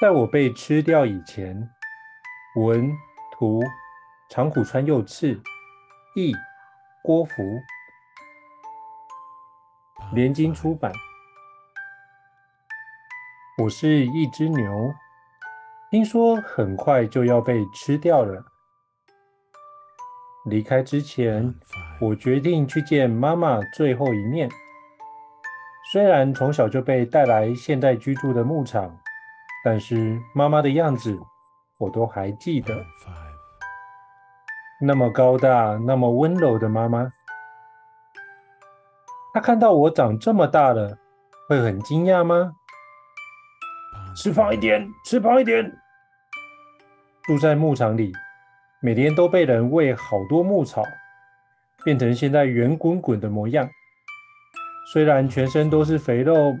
在我被吃掉以前，文图长谷川佑次，译郭芙，联经出版。我是一只牛，听说很快就要被吃掉了。离开之前，我决定去见妈妈最后一面。虽然从小就被带来现在居住的牧场。但是妈妈的样子，我都还记得。那么高大、那么温柔的妈妈，她看到我长这么大了，会很惊讶吗？吃胖一点，吃胖一点。住在牧场里，每天都被人喂好多牧草，变成现在圆滚滚的模样。虽然全身都是肥肉。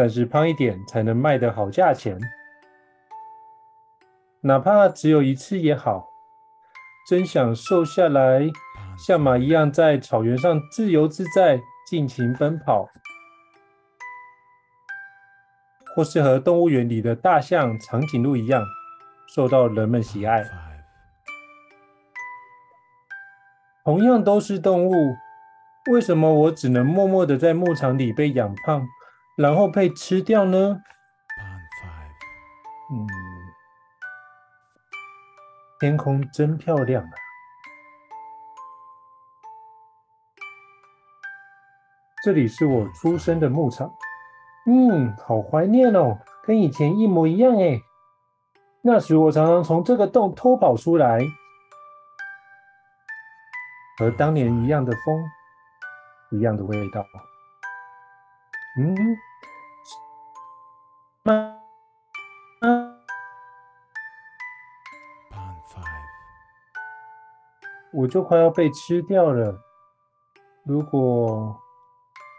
但是胖一点才能卖得好价钱，哪怕只有一次也好。真想瘦下来，像马一样在草原上自由自在、尽情奔跑，或是和动物园里的大象、长颈鹿一样，受到人们喜爱。同样都是动物，为什么我只能默默的在牧场里被养胖？然后被吃掉呢？嗯，天空真漂亮啊！这里是我出生的牧场。嗯，好怀念哦，跟以前一模一样哎。那时我常常从这个洞偷跑出来，和当年一样的风，一样的味道。嗯。妈，我就快要被吃掉了。如果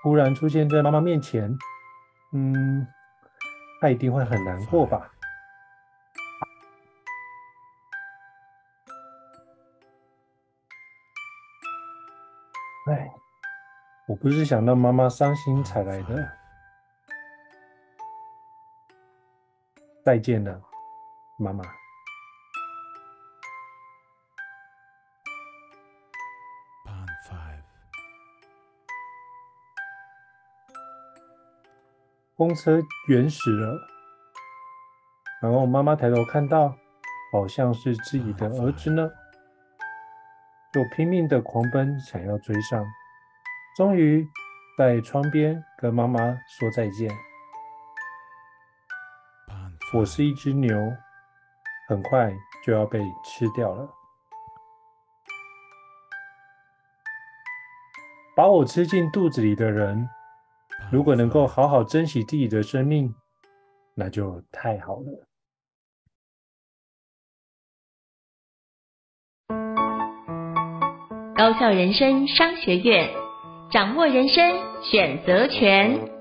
忽然出现在妈妈面前，嗯，她一定会很难过吧？哎，我不是想让妈妈伤心才来的。再见了，妈妈。公车远驶了，然后妈妈抬头看到，好像是自己的儿子呢，就拼命的狂奔，想要追上，终于在窗边跟妈妈说再见。我是一只牛，很快就要被吃掉了。把我吃进肚子里的人，如果能够好好珍惜自己的生命，那就太好了。高校人生商学院，掌握人生选择权。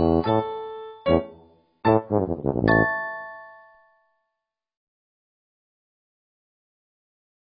Mm-hmm.